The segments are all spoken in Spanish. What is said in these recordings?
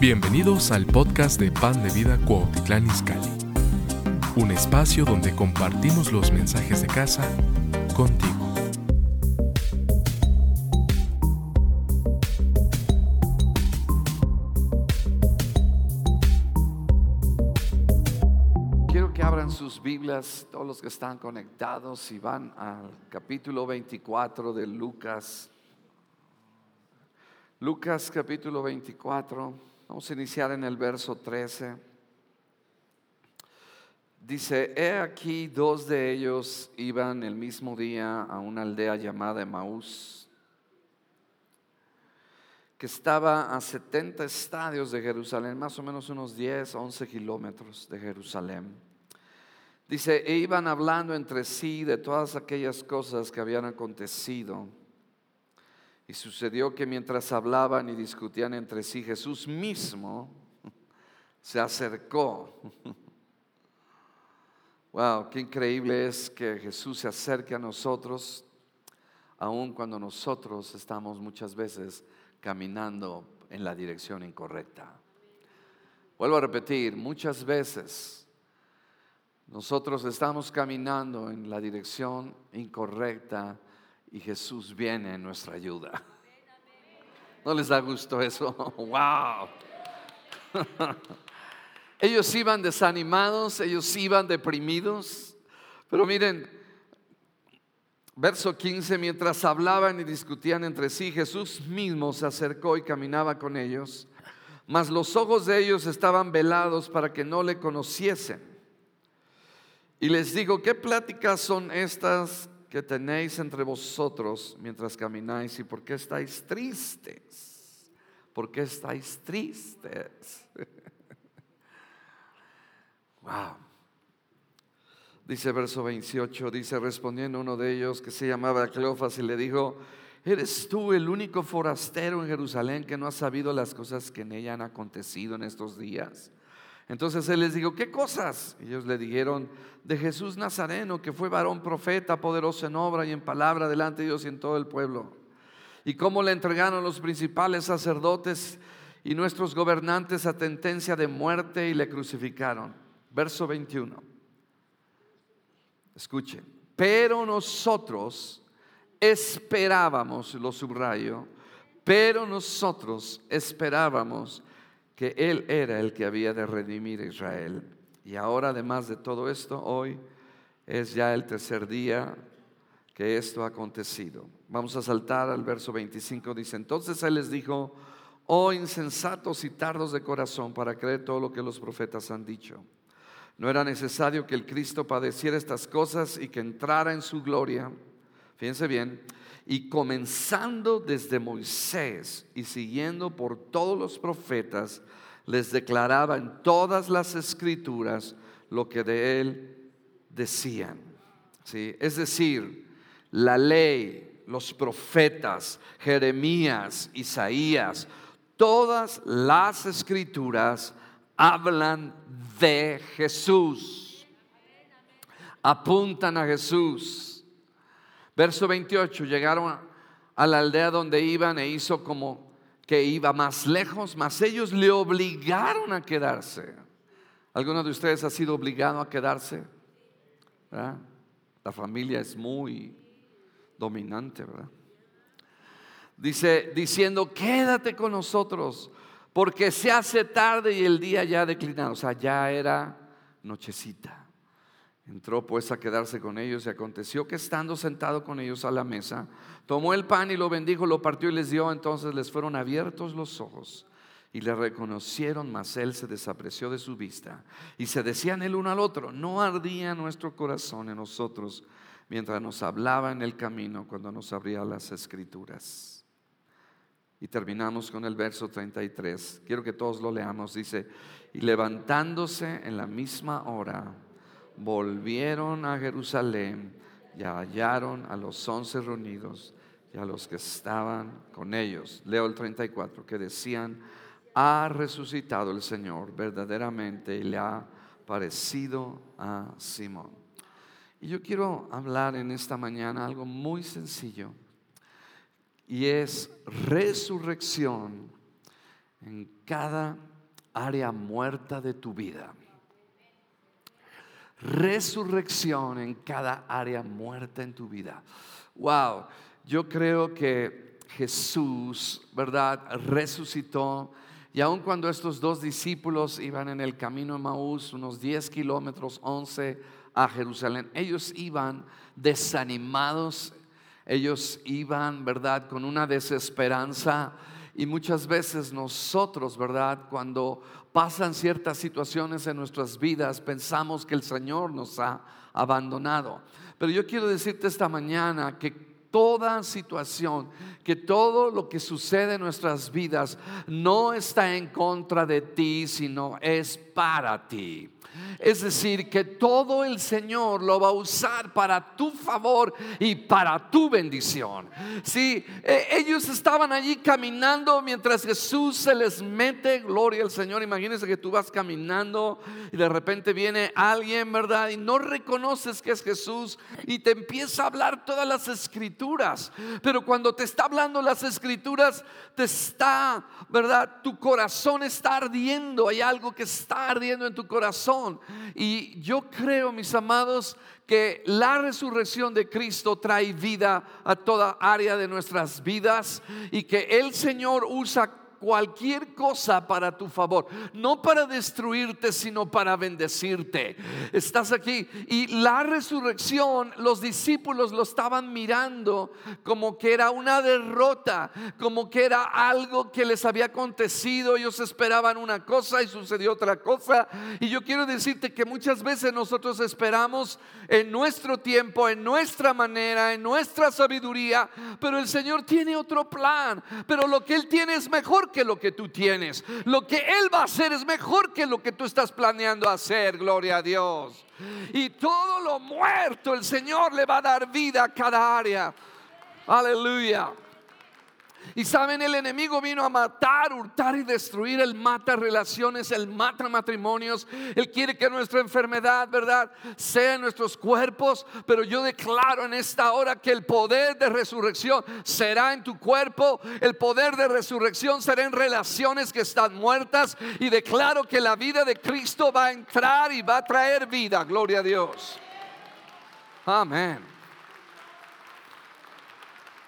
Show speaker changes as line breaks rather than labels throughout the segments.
Bienvenidos al podcast de Pan de Vida Cuautitlán Izcalli, un espacio donde compartimos los mensajes de casa contigo.
Quiero que abran sus Biblias, todos los que están conectados, y van al capítulo 24 de Lucas. Lucas capítulo 24. Vamos a iniciar en el verso 13. Dice, he aquí dos de ellos iban el mismo día a una aldea llamada Emaús, que estaba a 70 estadios de Jerusalén, más o menos unos 10, 11 kilómetros de Jerusalén. Dice, e iban hablando entre sí de todas aquellas cosas que habían acontecido. Y sucedió que mientras hablaban y discutían entre sí, Jesús mismo se acercó. Wow, qué increíble es que Jesús se acerque a nosotros, aun cuando nosotros estamos muchas veces caminando en la dirección incorrecta. Vuelvo a repetir, muchas veces nosotros estamos caminando en la dirección incorrecta y Jesús viene en nuestra ayuda. ¿No les da gusto eso? ¡Wow! Ellos iban desanimados, ellos iban deprimidos, pero miren, verso 15, mientras hablaban y discutían entre sí, Jesús mismo se acercó y caminaba con ellos, mas los ojos de ellos estaban velados para que no le conociesen. Y les digo, ¿qué pláticas son estas que tenéis entre vosotros mientras camináis y por qué estáis tristes. ¿Por qué estáis tristes? wow. Dice verso 28, dice respondiendo uno de ellos que se llamaba Cleofas y le dijo, ¿eres tú el único forastero en Jerusalén que no ha sabido las cosas que en ella han acontecido en estos días? Entonces él les dijo, ¿qué cosas? Ellos le dijeron, de Jesús Nazareno, que fue varón profeta, poderoso en obra y en palabra delante de Dios y en todo el pueblo. Y cómo le entregaron los principales sacerdotes y nuestros gobernantes a sentencia de muerte y le crucificaron. Verso 21. Escuchen, pero nosotros esperábamos, lo subrayo, pero nosotros esperábamos que Él era el que había de redimir a Israel. Y ahora, además de todo esto, hoy es ya el tercer día que esto ha acontecido. Vamos a saltar al verso 25. Dice, entonces Él les dijo, oh insensatos y tardos de corazón para creer todo lo que los profetas han dicho. No era necesario que el Cristo padeciera estas cosas y que entrara en su gloria. Fíjense bien, y comenzando desde Moisés y siguiendo por todos los profetas, les declaraba en todas las escrituras lo que de él decían. ¿Sí? Es decir, la ley, los profetas, Jeremías, Isaías, todas las escrituras hablan de Jesús, apuntan a Jesús. Verso 28, llegaron a la aldea donde iban e hizo como que iba más lejos, mas ellos le obligaron a quedarse. ¿Alguno de ustedes ha sido obligado a quedarse? La familia es muy dominante, ¿verdad? Dice, diciendo, quédate con nosotros, porque se hace tarde y el día ya ha declinado. O sea, ya era nochecita. Entró pues a quedarse con ellos y aconteció que estando sentado con ellos a la mesa, tomó el pan y lo bendijo, lo partió y les dio. Entonces les fueron abiertos los ojos y le reconocieron, mas él se desapreció de su vista. Y se decían el uno al otro, no ardía nuestro corazón en nosotros mientras nos hablaba en el camino cuando nos abría las escrituras. Y terminamos con el verso 33. Quiero que todos lo leamos. Dice, y levantándose en la misma hora, volvieron a Jerusalén y hallaron a los once reunidos y a los que estaban con ellos. Leo el 34, que decían, ha resucitado el Señor verdaderamente y le ha parecido a Simón. Y yo quiero hablar en esta mañana algo muy sencillo y es resurrección en cada área muerta de tu vida. Resurrección en cada área muerta en tu vida. Wow, yo creo que Jesús, ¿verdad? Resucitó. Y aun cuando estos dos discípulos iban en el camino de Maús, unos 10 kilómetros, 11 a Jerusalén, ellos iban desanimados, ellos iban, ¿verdad?, con una desesperanza. Y muchas veces nosotros, ¿verdad? Cuando pasan ciertas situaciones en nuestras vidas, pensamos que el Señor nos ha abandonado. Pero yo quiero decirte esta mañana que toda situación, que todo lo que sucede en nuestras vidas no está en contra de ti, sino es para ti. Es decir, que todo el Señor lo va a usar para tu favor y para tu bendición. Si e, ellos estaban allí caminando mientras Jesús se les mete, gloria al Señor. Imagínense que tú vas caminando y de repente viene alguien, ¿verdad? Y no reconoces que es Jesús y te empieza a hablar todas las escrituras. Pero cuando te está hablando las escrituras, te está, ¿verdad? Tu corazón está ardiendo. Hay algo que está ardiendo en tu corazón. Y yo creo, mis amados, que la resurrección de Cristo trae vida a toda área de nuestras vidas y que el Señor usa cualquier cosa para tu favor, no para destruirte, sino para bendecirte. Estás aquí y la resurrección, los discípulos lo estaban mirando como que era una derrota, como que era algo que les había acontecido. Ellos esperaban una cosa y sucedió otra cosa. Y yo quiero decirte que muchas veces nosotros esperamos en nuestro tiempo, en nuestra manera, en nuestra sabiduría, pero el Señor tiene otro plan, pero lo que Él tiene es mejor que lo que tú tienes. Lo que Él va a hacer es mejor que lo que tú estás planeando hacer, gloria a Dios. Y todo lo muerto el Señor le va a dar vida a cada área. Aleluya. Y saben, el enemigo vino a matar, hurtar y destruir. Él mata relaciones, él mata matrimonios. Él quiere que nuestra enfermedad, ¿verdad?, sea en nuestros cuerpos. Pero yo declaro en esta hora que el poder de resurrección será en tu cuerpo. El poder de resurrección será en relaciones que están muertas. Y declaro que la vida de Cristo va a entrar y va a traer vida. Gloria a Dios. Amén.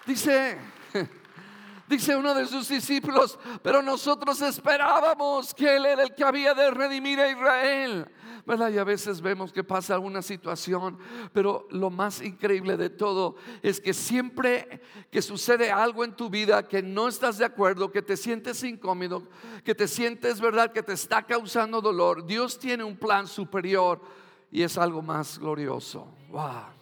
Dice Dice uno de sus discípulos, pero nosotros esperábamos que Él era el que había de redimir a Israel. ¿verdad? Y a veces vemos que pasa una situación, pero lo más increíble de todo es que siempre que sucede algo en tu vida que no estás de acuerdo, que te sientes incómodo, que te sientes, ¿verdad?, que te está causando dolor, Dios tiene un plan superior y es algo más glorioso. Wow.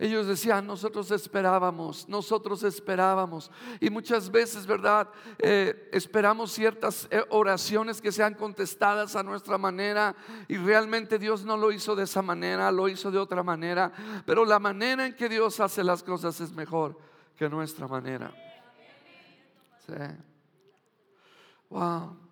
Ellos decían, nosotros esperábamos, nosotros esperábamos. Y muchas veces, ¿verdad? Eh, esperamos ciertas eh, oraciones que sean contestadas a nuestra manera y realmente Dios no lo hizo de esa manera, lo hizo de otra manera. Pero la manera en que Dios hace las cosas es mejor que nuestra manera. Sí. Wow.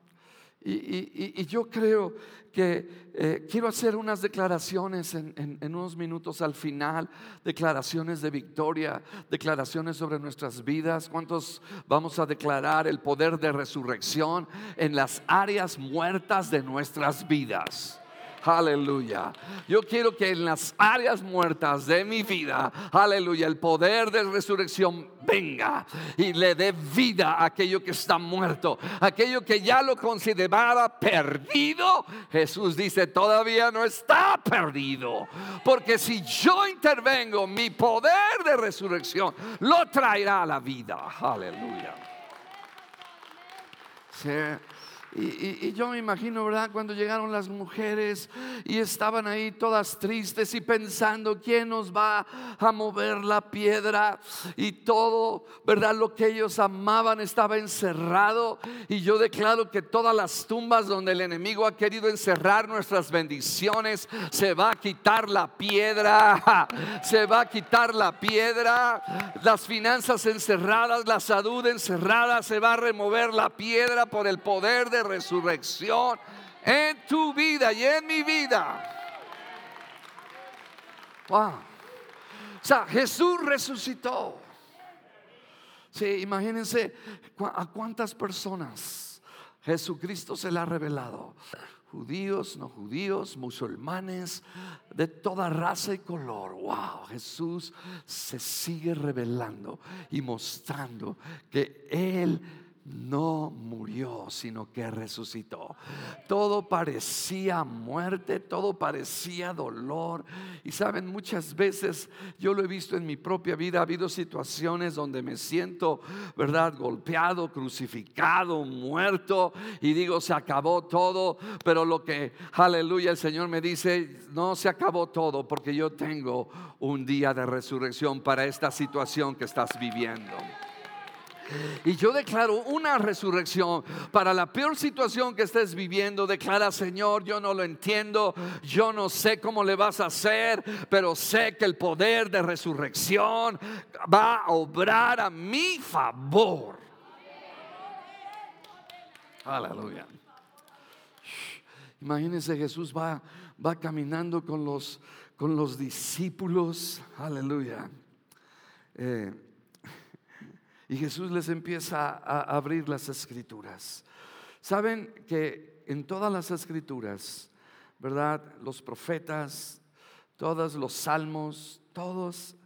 Y, yo creo que eh, quiero hacer unas declaraciones en, unos minutos al final, declaraciones de victoria, declaraciones sobre nuestras vidas. ¿Cuántos vamos a declarar el poder de resurrección en las áreas muertas de nuestras vidas? Aleluya. Yo quiero que en las áreas muertas de mi vida, aleluya, el poder de resurrección venga y le dé vida a aquello que está muerto, aquello que ya lo consideraba perdido. Jesús dice, todavía no está perdido, porque si yo intervengo, mi poder de resurrección lo traerá a la vida. Aleluya. Sí. Y, yo me imagino, ¿verdad? Cuando llegaron las mujeres y estaban ahí todas tristes y pensando, ¿quién nos va a mover la piedra? Y todo, ¿verdad? Lo que ellos amaban estaba encerrado. Y yo declaro que todas las tumbas donde el enemigo ha querido encerrar nuestras bendiciones, se va a quitar la piedra. Se va a quitar la piedra. Las finanzas encerradas, la salud encerrada, se va a remover la piedra por el poder de resurrección en tu vida y en mi vida. Wow. O sea, Jesús resucitó. Sí, imagínense a cuántas personas Jesucristo se la ha revelado. Judíos, no judíos, musulmanes, de toda raza y color. Wow, Jesús se sigue revelando y mostrando que Él no murió, sino que resucitó. Todo parecía muerte, todo parecía dolor. Y saben, muchas veces yo lo he visto en mi propia vida, ha habido situaciones donde me siento, ¿verdad?, golpeado, crucificado, muerto, y digo, se acabó todo, pero lo que, aleluya, el Señor me dice, no se acabó todo, porque yo tengo un día de resurrección para esta situación que estás viviendo. Y yo declaro una resurrección para la peor situación que estés viviendo. Declara, Señor, yo no lo entiendo, yo no sé cómo le vas a hacer, pero sé que el poder de resurrección va a obrar a mi favor. Aleluya. Imagínense, Jesús va, va caminando con los, con los discípulos. Aleluya. Eh, y Jesús les empieza a abrir las escrituras. Saben que en todas las escrituras, ¿verdad? Los profetas, todos los salmos, todos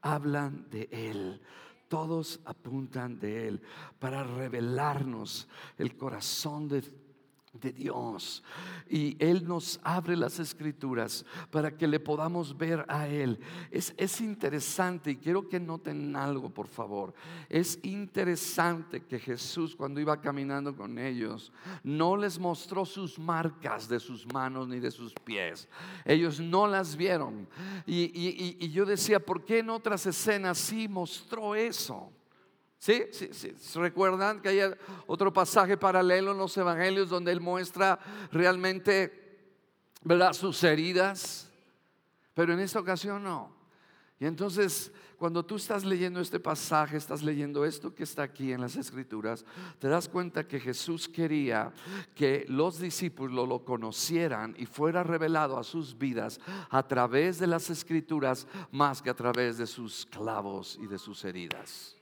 hablan de Él. Todos apuntan de Él para revelarnos el corazón de de Dios. Y Él nos abre las escrituras para que le podamos ver a Él. Es, es, interesante y quiero que noten algo, por favor. Es interesante que Jesús cuando iba caminando con ellos no les mostró sus marcas de sus manos ni de sus pies. Ellos no las vieron. Y, y, y yo decía, ¿por qué en otras escenas sí mostró eso? ¿Sí? ¿Sí? ¿Sí? ¿Recuerdan que hay otro pasaje paralelo en los evangelios donde él muestra realmente ¿verdad? sus heridas? Pero en esta ocasión no. Y entonces, cuando tú estás leyendo este pasaje, estás leyendo esto que está aquí en las escrituras, te das cuenta que Jesús quería que los discípulos lo conocieran y fuera revelado a sus vidas a través de las escrituras más que a través de sus clavos y de sus heridas.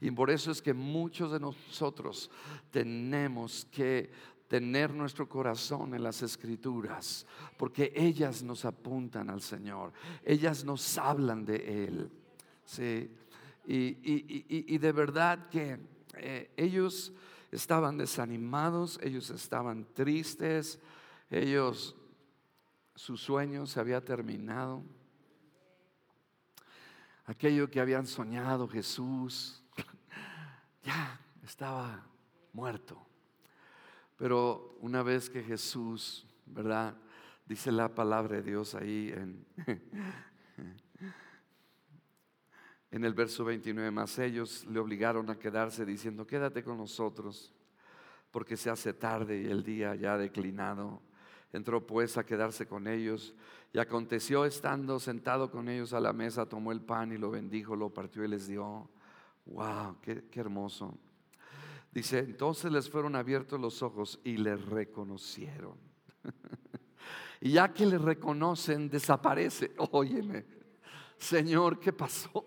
Y por eso es que muchos de nosotros tenemos que tener nuestro corazón en las escrituras, porque ellas nos apuntan al Señor, ellas nos hablan de Él. ¿sí? Y, de verdad que eh, ellos estaban desanimados, ellos estaban tristes, ellos, su sueño se había terminado aquello que habían soñado Jesús, ya estaba muerto. Pero una vez que Jesús, ¿verdad? Dice la palabra de Dios ahí en, en el verso 29, más ellos le obligaron a quedarse diciendo, quédate con nosotros, porque se hace tarde y el día ya ha declinado. Entró pues a quedarse con ellos y aconteció estando sentado con ellos a la mesa, tomó el pan y lo bendijo, lo partió y les dio. ¡Wow! ¡Qué, hermoso! Dice, entonces les fueron abiertos los ojos y les reconocieron. y ya que le reconocen, desaparece. Óyeme, Señor, ¿qué pasó?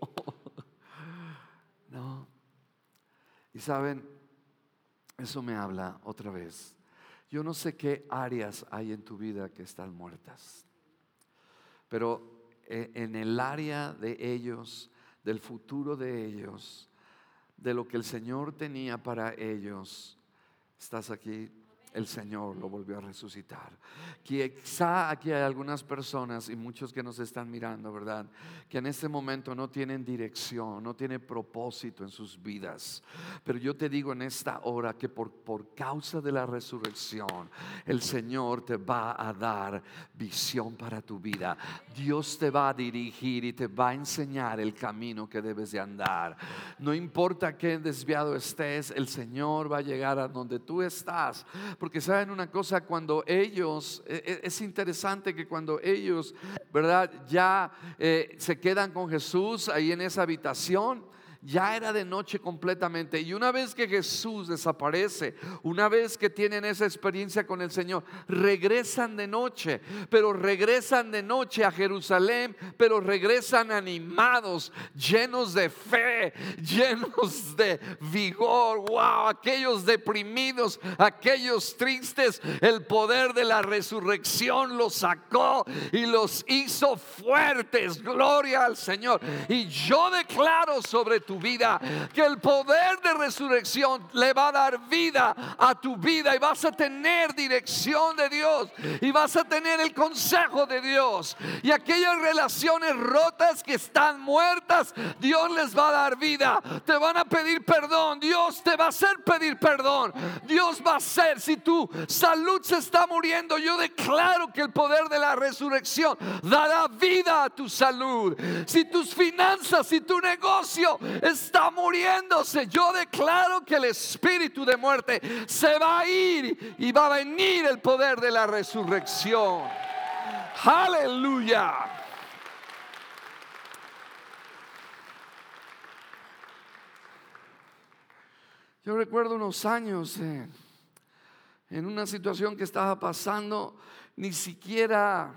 no. Y saben, eso me habla otra vez. Yo no sé qué áreas hay en tu vida que están muertas. Pero eh, en el área de ellos, del futuro de ellos, de lo que el Señor tenía para ellos, estás aquí el Señor lo volvió a resucitar. Quizá aquí hay algunas personas y muchos que nos están mirando, ¿verdad? Que en este momento no tienen dirección, no tienen propósito en sus vidas. Pero yo te digo en esta hora que por, por causa de la resurrección, el Señor te va a dar visión para tu vida. Dios te va a dirigir y te va a enseñar el camino que debes de andar. No importa qué desviado estés, el Señor va a llegar a donde tú estás porque saben una cosa, cuando ellos, e, e, es interesante que cuando ellos, ¿verdad? Ya eh, se quedan con Jesús ahí en esa habitación, ya era de noche completamente. Y una vez que Jesús desaparece, una vez que tienen esa experiencia con el Señor, regresan de noche, pero regresan de noche a Jerusalén, pero regresan animados, llenos de fe, llenos de vigor. Wow, aquellos deprimidos, aquellos tristes, el poder de la resurrección los sacó y los hizo fuertes. Gloria al Señor. Y yo declaro sobre tu vida que el poder de resurrección le va a dar vida a tu vida y vas a tener dirección de Dios y vas a tener el consejo de Dios. Y aquellas relaciones rotas que están muertas, Dios les va a dar vida. Te van a pedir perdón. Dios te va a hacer pedir perdón. Dios va a hacer, si tu salud se está muriendo, yo declaro que el poder de la resurrección dará vida a tu salud. Si tus finanzas, si tu negocio está muriéndose, yo declaro que el espíritu de muerte se va a ir y va a venir el poder de la resurrección. Aleluya. Yo recuerdo unos años en una situación que estaba pasando, ni siquiera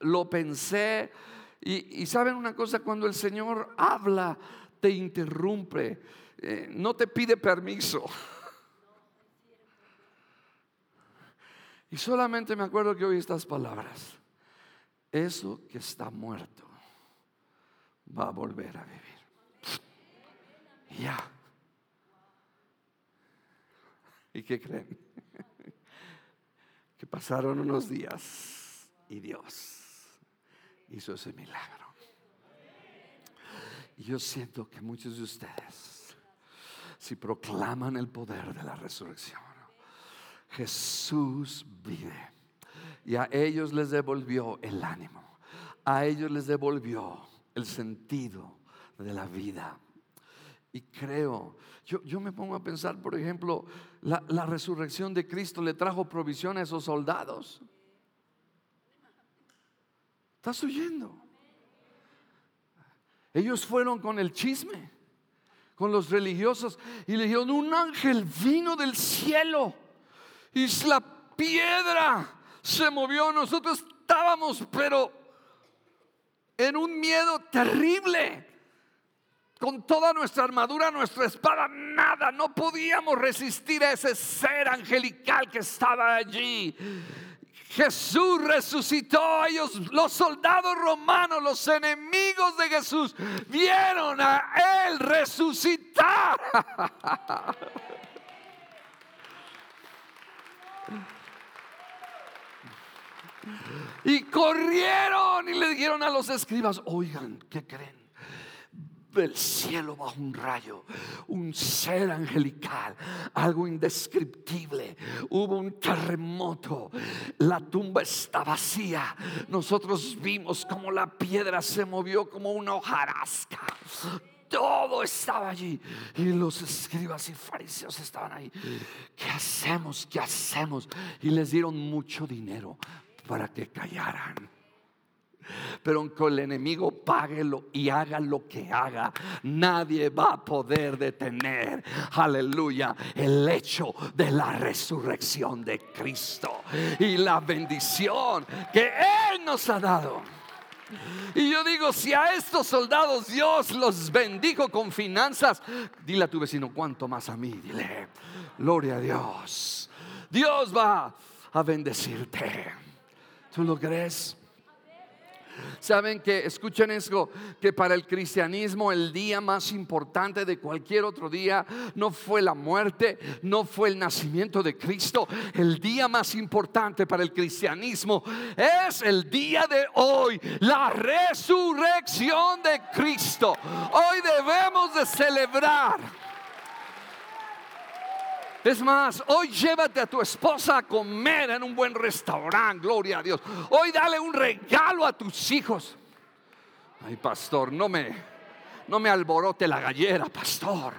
lo pensé. Y, saben una cosa, cuando el Señor habla, te interrumpe, eh, no te pide permiso. Y solamente me acuerdo que oí estas palabras. Eso que está muerto va a volver a vivir. Ya. ¿Y qué creen? que pasaron unos días y Dios hizo ese milagro. Y yo siento que muchos de ustedes, si proclaman el poder de la resurrección, Jesús vive. Y a ellos les devolvió el ánimo. A ellos les devolvió el sentido de la vida. Y creo, yo, yo me pongo a pensar, por ejemplo, la, la resurrección de Cristo le trajo provisión a esos soldados. ¿Estás oyendo? Ellos fueron con el chisme, con los religiosos, y le dijeron, un ángel vino del cielo y la piedra se movió. Nosotros estábamos, pero en un miedo terrible con toda nuestra armadura, nuestra espada, nada, no podíamos resistir a ese ser angelical que estaba allí. Jesús resucitó ellos, los soldados romanos, los enemigos de Jesús, vieron a Él resucitar. Y corrieron y le dijeron a los escribas, oigan, ¿qué creen? Del cielo bajo un rayo, un ser angelical, algo indescriptible. Hubo un terremoto, la tumba está vacía. Nosotros vimos como la piedra se movió como una hojarasca. Todo estaba allí. Y los escribas y fariseos estaban ahí. ¿Qué hacemos? ¿Qué hacemos? Y les dieron mucho dinero para que callaran. Pero aunque el enemigo pague y haga lo que haga, nadie va a poder detener, aleluya, el hecho de la resurrección de Cristo y la bendición que Él nos ha dado. Y yo digo, si a estos soldados Dios los bendijo con finanzas, dile a tu vecino, cuánto más a mí, dile, gloria a Dios. Dios va a bendecirte. ¿Tú lo crees? Saben que, escuchen eso, que para el cristianismo el día más importante de cualquier otro día no fue la muerte, no fue el nacimiento de Cristo. El día más importante para el cristianismo es el día de hoy, la resurrección de Cristo. Hoy debemos de celebrar es más, hoy llévate a tu esposa a comer en un buen restaurante, gloria a Dios. Hoy dale un regalo a tus hijos. Ay, pastor, no me No me alborote la gallera, pastor.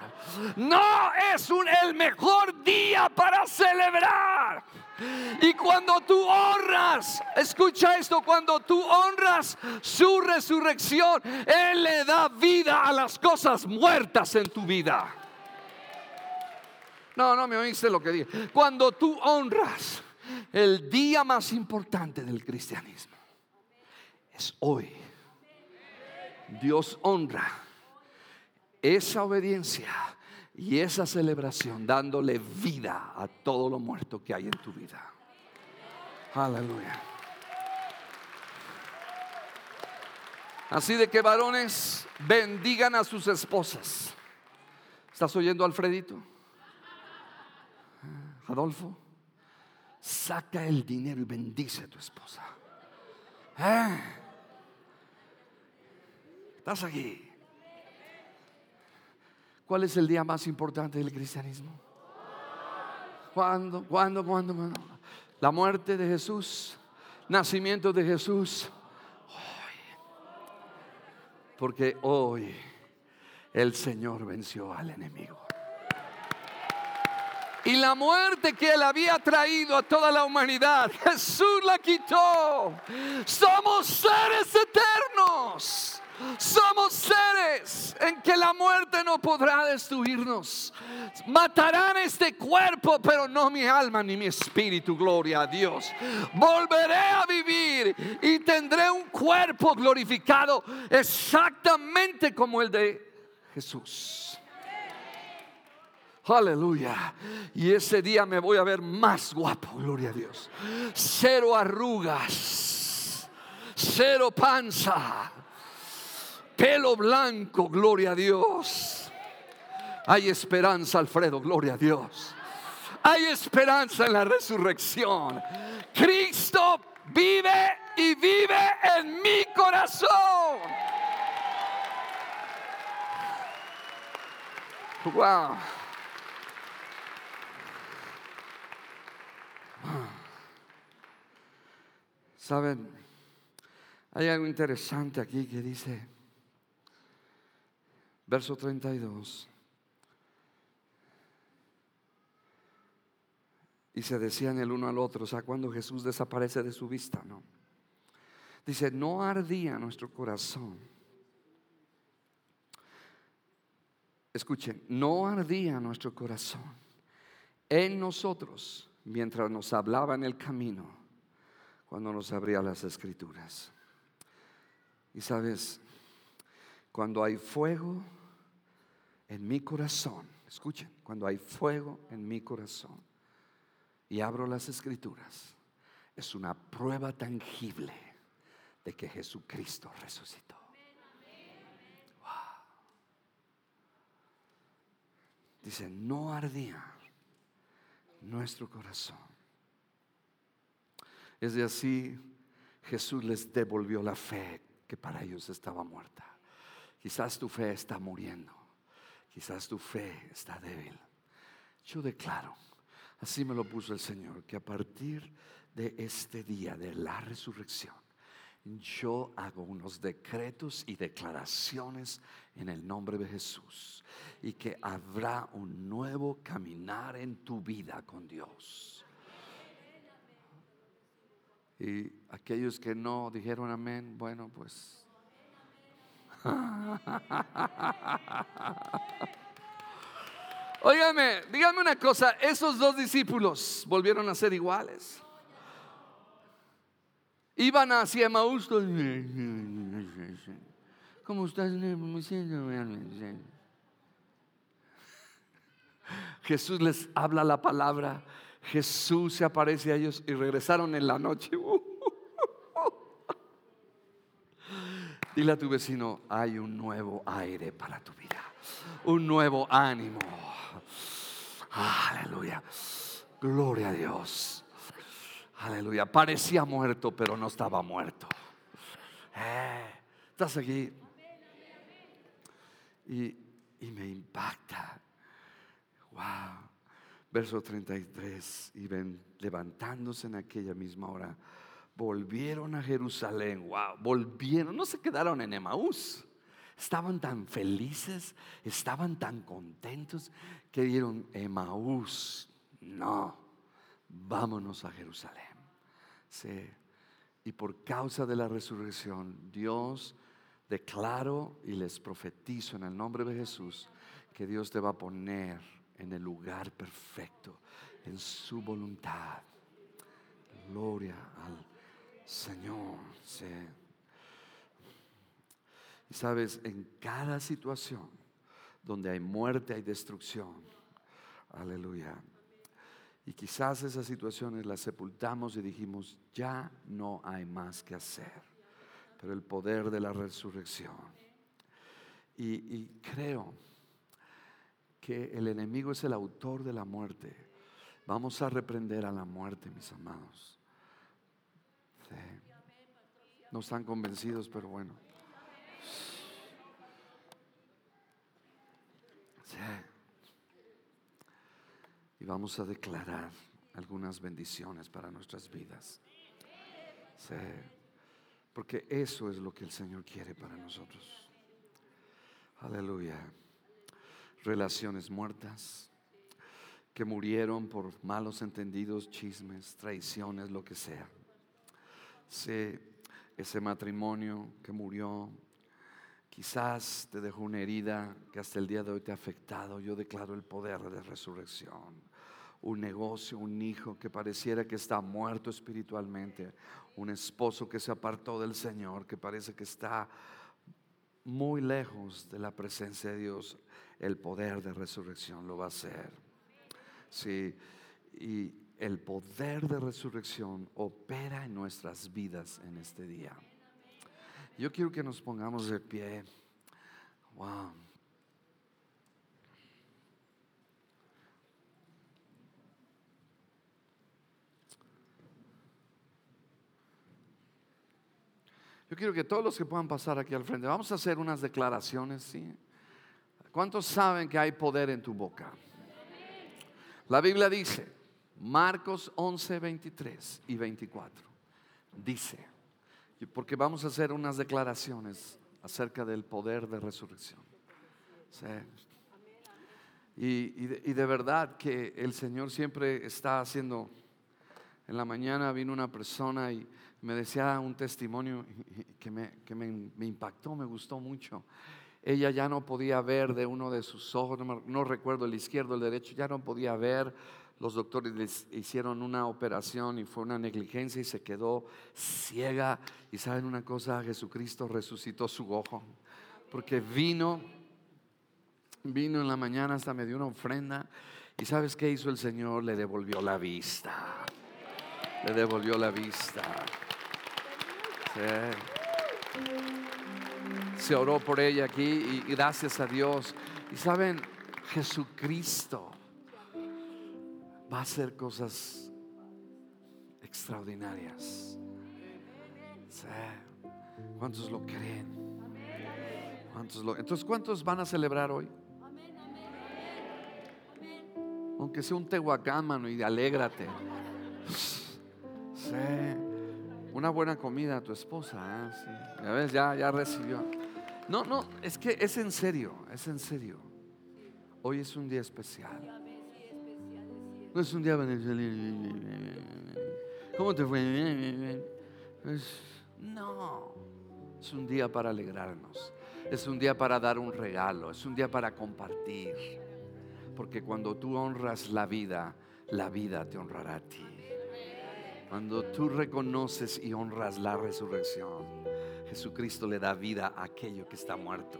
No es el mejor día para celebrar. Y cuando tú honras, escucha esto, cuando tú honras su resurrección, Él le da vida a las cosas muertas en tu vida. No, no me oíste lo que dije. Cuando tú honras el día más importante del cristianismo, es hoy. Dios honra esa obediencia y esa celebración dándole vida a todo lo muerto que hay en tu vida. Aleluya. Así de que varones bendigan a sus esposas. ¿Estás oyendo, Alfredito? Adolfo, saca el dinero y bendice a tu esposa. ¿Eh? Estás aquí. ¿Cuál es el día más importante del cristianismo? ¿Cuándo? ¿Cuándo? ¿Cuándo? ¿Cuándo? La muerte de Jesús, nacimiento de Jesús. Porque hoy el Señor venció al enemigo. Y la muerte que él había traído a toda la humanidad, Jesús la quitó. Somos seres eternos. Somos seres en que la muerte no podrá destruirnos. Matarán este cuerpo, pero no mi alma ni mi espíritu, gloria a Dios. Volveré a vivir y tendré un cuerpo glorificado exactamente como el de Jesús. Aleluya. Y ese día me voy a ver más guapo, gloria a Dios. Cero arrugas, cero panza pelo blanco, gloria a Dios. Hay esperanza, Alfredo, gloria a Dios. Hay esperanza en la resurrección. Cristo vive y vive en mi corazón. Wow. Saben, hay algo interesante aquí que dice, Verso 32. Y se decían el uno al otro, o sea, cuando Jesús desaparece de su vista, ¿no? Dice, no ardía nuestro corazón. Escuchen, no ardía nuestro corazón en nosotros mientras nos hablaba en el camino, cuando nos abría las escrituras. Y sabes, cuando hay fuego, en mi corazón, escuchen, cuando hay fuego en mi corazón y abro las escrituras, es una prueba tangible de que Jesucristo resucitó. Dice, no ardía nuestro corazón. Es de así, Jesús les devolvió la fe que para ellos estaba muerta. Quizás tu fe está muriendo. Quizás tu fe está débil. Yo declaro, así me lo puso el Señor, que a partir de este día de la resurrección, yo hago unos decretos y declaraciones en el nombre de Jesús y que habrá un nuevo caminar en tu vida con Dios. Y aquellos que no dijeron amén, bueno, pues Óigame, dígame una cosa, esos dos discípulos volvieron a ser iguales. Iban hacia Emaús. ¿Cómo estás? Jesús les habla la palabra. Jesús se aparece a ellos y regresaron en la noche. Dile a tu vecino, hay un nuevo aire para tu vida, un nuevo ánimo. Aleluya. Gloria a Dios. Aleluya. Parecía muerto, pero no estaba muerto. Eh, Estás aquí. Y, y me impacta. Wow. Verso 33. Y ven, levantándose en aquella misma hora volvieron a Jerusalén. Wow, volvieron, no se quedaron en Emaús. estaban tan felices, estaban tan contentos que dieron Emaús. No, vámonos a Jerusalén. Sí. Y por causa de la resurrección, Dios declaro y les profetizo en el nombre de Jesús que Dios te va a poner en el lugar perfecto, en su voluntad. Gloria al Señor. Sí. Y sabes, en cada situación donde hay muerte, hay destrucción. Aleluya. Y quizás esas situaciones las sepultamos y dijimos, ya no hay más que hacer. Pero el poder de la resurrección. Y, y creo que el enemigo es el autor de la muerte. Vamos a reprender a la muerte, mis amados. No están convencidos, pero bueno. Y vamos a declarar algunas bendiciones para nuestras vidas. Porque eso es lo que el Señor quiere para nosotros. Aleluya. Relaciones muertas que murieron por malos entendidos, chismes, traiciones, lo que sea. Ese matrimonio que murió Quizás te dejó una herida que hasta el día de hoy te ha afectado. Yo declaro el poder de resurrección. Un negocio, un hijo que pareciera que está muerto espiritualmente. Un esposo que se apartó del Señor, que parece que está muy lejos de la presencia de Dios. El poder de resurrección lo va a hacer. Sí, y el poder de resurrección opera en nuestras vidas en este día. Yo quiero que nos pongamos de pie. Wow. Yo quiero que todos los que puedan pasar aquí al frente, vamos a hacer unas declaraciones, ¿sí? ¿Cuántos saben que hay poder en tu boca? La Biblia dice, Marcos 11, 23 y 24, dice, porque vamos a hacer unas declaraciones acerca del poder de resurrección. Y, de, verdad que el Señor siempre está haciendo. En la mañana vino una persona y me decía un testimonio que, me, que me, impactó, me gustó mucho. Ella ya no podía ver de uno de sus ojos, no, recuerdo el izquierdo, el derecho, ya no podía ver los doctores les hicieron una operación y fue una negligencia y se quedó ciega. Y saben una cosa, Jesucristo resucitó su ojo. Porque vino, vino en la mañana hasta me dio una ofrenda. Y sabes qué hizo el Señor? Le devolvió la vista. Le devolvió la vista. Se oró por ella aquí y gracias a Dios. Y saben, Jesucristo va a hacer cosas extraordinarias. ¿Cuántos lo creen? ¿Cuántos lo, entonces, ¿cuántos van a celebrar hoy? Aunque sea un tehuacán, y alégrate. Una buena comida a tu esposa. ¿eh? Ya ya recibió. No, no, es que es en serio, es en serio. Hoy es un día especial. No es un día ¿Cómo te fue? No, es un día para alegrarnos. Es un día para dar un regalo. Es un día para compartir. Porque cuando tú honras la vida, la vida te honrará a ti. Cuando tú reconoces y honras la resurrección, Jesucristo le da vida a aquello que está muerto.